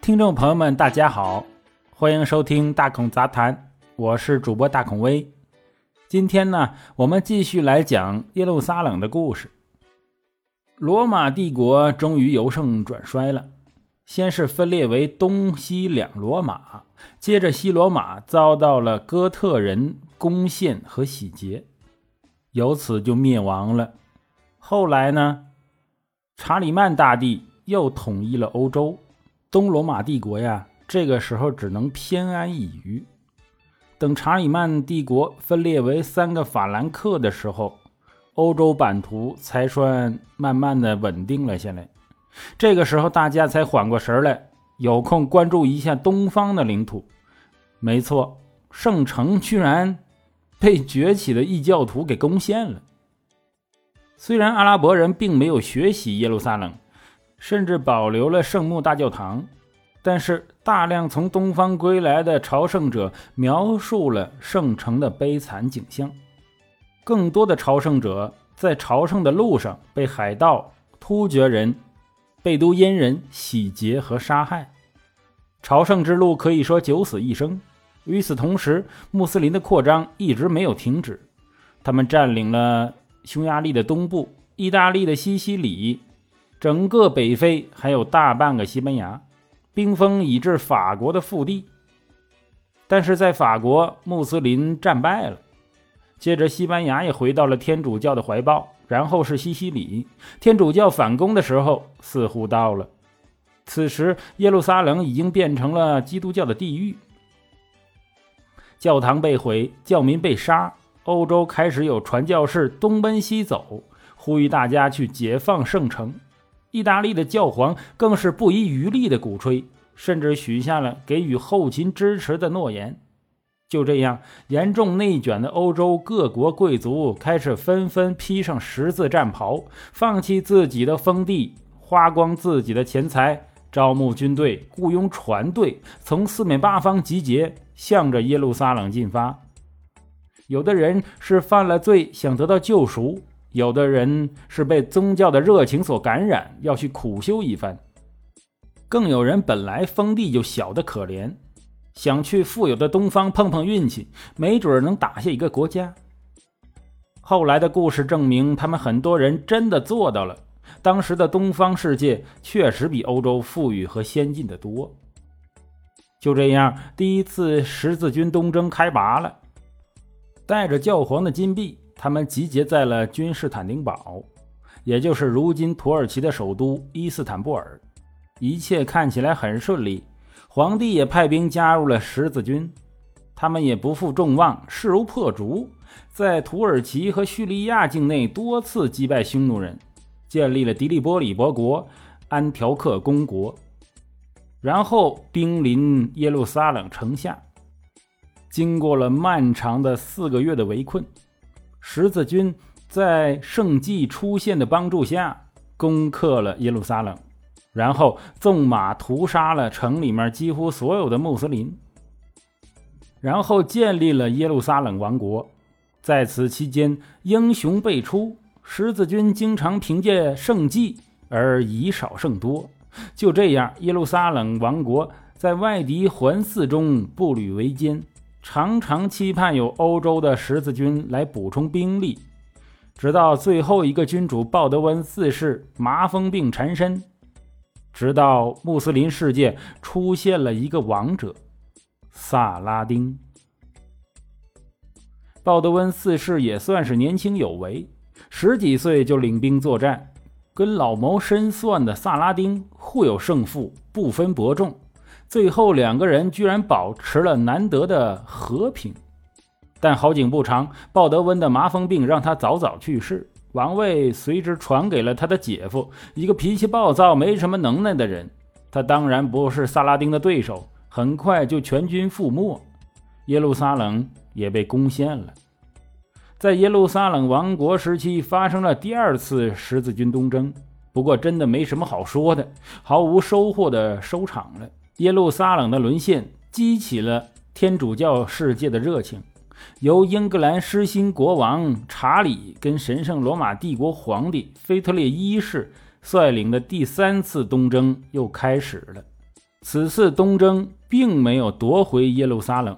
听众朋友们，大家好，欢迎收听大孔杂谈，我是主播大孔威。今天呢，我们继续来讲耶路撒冷的故事。罗马帝国终于由盛转衰了，先是分裂为东西两罗马，接着西罗马遭到了哥特人攻陷和洗劫，由此就灭亡了。后来呢，查理曼大帝又统一了欧洲。东罗马帝国呀，这个时候只能偏安一隅。等查理曼帝国分裂为三个法兰克的时候，欧洲版图才算慢慢的稳定了下来。这个时候，大家才缓过神来，有空关注一下东方的领土。没错，圣城居然被崛起的异教徒给攻陷了。虽然阿拉伯人并没有学习耶路撒冷。甚至保留了圣墓大教堂，但是大量从东方归来的朝圣者描述了圣城的悲惨景象。更多的朝圣者在朝圣的路上被海盗、突厥人、贝都因人洗劫和杀害，朝圣之路可以说九死一生。与此同时，穆斯林的扩张一直没有停止，他们占领了匈牙利的东部、意大利的西西里。整个北非还有大半个西班牙，冰封以至法国的腹地。但是在法国，穆斯林战败了。接着，西班牙也回到了天主教的怀抱。然后是西西里，天主教反攻的时候似乎到了。此时，耶路撒冷已经变成了基督教的地狱，教堂被毁，教民被杀。欧洲开始有传教士东奔西走，呼吁大家去解放圣城。意大利的教皇更是不遗余力地鼓吹，甚至许下了给予后勤支持的诺言。就这样，严重内卷的欧洲各国贵族开始纷纷披上十字战袍，放弃自己的封地，花光自己的钱财，招募军队，雇佣船队，从四面八方集结，向着耶路撒冷进发。有的人是犯了罪，想得到救赎。有的人是被宗教的热情所感染，要去苦修一番；更有人本来封地就小得可怜，想去富有的东方碰碰运气，没准能打下一个国家。后来的故事证明，他们很多人真的做到了。当时的东方世界确实比欧洲富裕和先进的多。就这样，第一次十字军东征开拔了，带着教皇的金币。他们集结在了君士坦丁堡，也就是如今土耳其的首都伊斯坦布尔。一切看起来很顺利，皇帝也派兵加入了十字军。他们也不负众望，势如破竹，在土耳其和叙利亚境内多次击败匈奴人，建立了迪利波里伯国、安条克公国，然后兵临耶路撒冷城下。经过了漫长的四个月的围困。十字军在圣迹出现的帮助下攻克了耶路撒冷，然后纵马屠杀了城里面几乎所有的穆斯林，然后建立了耶路撒冷王国。在此期间，英雄辈出，十字军经常凭借圣迹而以少胜多。就这样，耶路撒冷王国在外敌环伺中步履维艰。常常期盼有欧洲的十字军来补充兵力，直到最后一个君主鲍德温四世麻风病缠身，直到穆斯林世界出现了一个王者——萨拉丁。鲍德温四世也算是年轻有为，十几岁就领兵作战，跟老谋深算的萨拉丁互有胜负，不分伯仲。最后两个人居然保持了难得的和平，但好景不长，鲍德温的麻风病让他早早去世，王位随之传给了他的姐夫，一个脾气暴躁、没什么能耐的人。他当然不是萨拉丁的对手，很快就全军覆没，耶路撒冷也被攻陷了。在耶路撒冷王国时期，发生了第二次十字军东征，不过真的没什么好说的，毫无收获的收场了。耶路撒冷的沦陷激起了天主教世界的热情，由英格兰失心国王查理跟神圣罗马帝国皇帝腓特烈一世率领的第三次东征又开始了。此次东征并没有夺回耶路撒冷，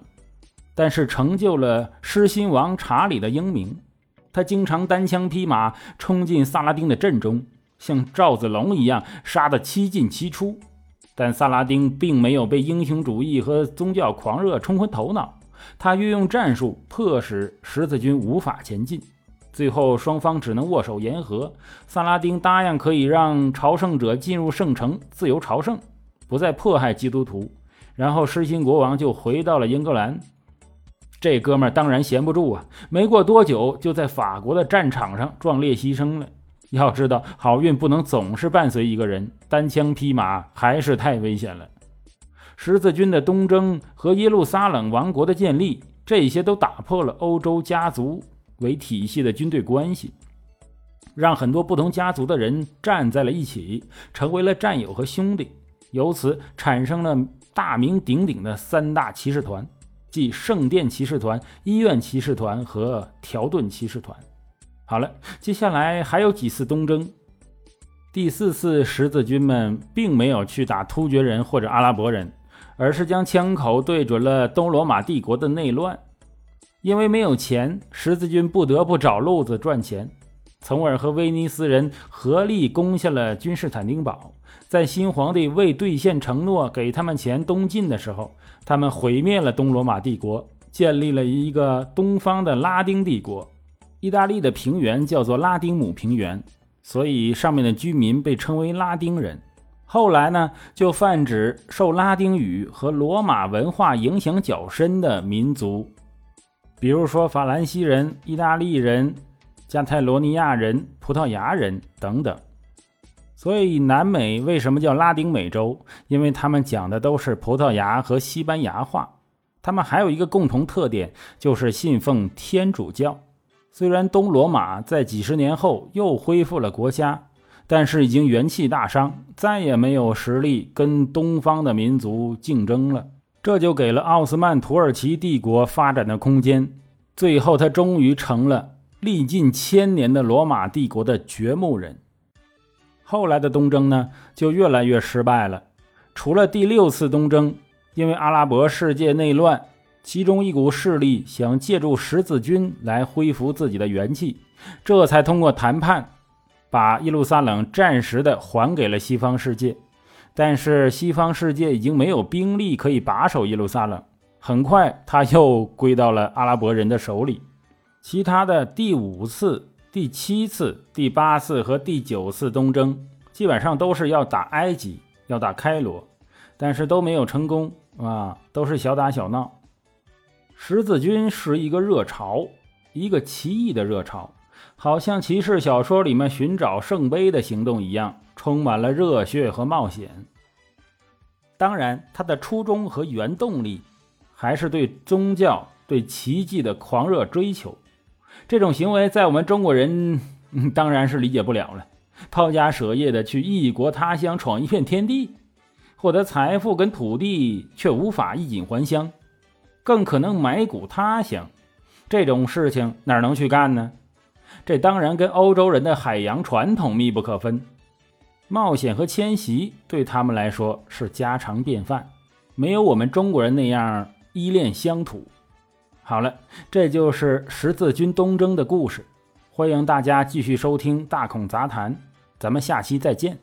但是成就了狮心王查理的英名。他经常单枪匹马冲进萨拉丁的阵中，像赵子龙一样杀得七进七出。但萨拉丁并没有被英雄主义和宗教狂热冲昏头脑，他运用战术迫使十字军无法前进。最后，双方只能握手言和。萨拉丁答应可以让朝圣者进入圣城自由朝圣，不再迫害基督徒。然后，失心国王就回到了英格兰。这哥们儿当然闲不住啊！没过多久，就在法国的战场上壮烈牺牲了。要知道，好运不能总是伴随一个人，单枪匹马还是太危险了。十字军的东征和耶路撒冷王国的建立，这些都打破了欧洲家族为体系的军队关系，让很多不同家族的人站在了一起，成为了战友和兄弟，由此产生了大名鼎鼎的三大骑士团。即圣殿骑士团、医院骑士团和条顿骑士团。好了，接下来还有几次东征。第四次十字军们并没有去打突厥人或者阿拉伯人，而是将枪口对准了东罗马帝国的内乱。因为没有钱，十字军不得不找路子赚钱，从而和威尼斯人合力攻下了君士坦丁堡。在新皇帝未兑现承诺给他们钱东进的时候。他们毁灭了东罗马帝国，建立了一个东方的拉丁帝国。意大利的平原叫做拉丁姆平原，所以上面的居民被称为拉丁人。后来呢，就泛指受拉丁语和罗马文化影响较深的民族，比如说法兰西人、意大利人、加泰罗尼亚人、葡萄牙人等等。所以南美为什么叫拉丁美洲？因为他们讲的都是葡萄牙和西班牙话。他们还有一个共同特点，就是信奉天主教。虽然东罗马在几十年后又恢复了国家，但是已经元气大伤，再也没有实力跟东方的民族竞争了。这就给了奥斯曼土耳其帝国发展的空间。最后，他终于成了历尽千年的罗马帝国的掘墓人。后来的东征呢，就越来越失败了。除了第六次东征，因为阿拉伯世界内乱，其中一股势力想借助十字军来恢复自己的元气，这才通过谈判把耶路撒冷暂时的还给了西方世界。但是西方世界已经没有兵力可以把守耶路撒冷，很快他又归到了阿拉伯人的手里。其他的第五次。第七次、第八次和第九次东征，基本上都是要打埃及、要打开罗，但是都没有成功啊，都是小打小闹。十字军是一个热潮，一个奇异的热潮，好像骑士小说里面寻找圣杯的行动一样，充满了热血和冒险。当然，他的初衷和原动力还是对宗教、对奇迹的狂热追求。这种行为在我们中国人当然是理解不了了。抛家舍业的去异国他乡闯一片天地，获得财富跟土地，却无法衣锦还乡，更可能埋骨他乡。这种事情哪能去干呢？这当然跟欧洲人的海洋传统密不可分。冒险和迁徙对他们来说是家常便饭，没有我们中国人那样依恋乡土。好了，这就是十字军东征的故事。欢迎大家继续收听《大孔杂谈》，咱们下期再见。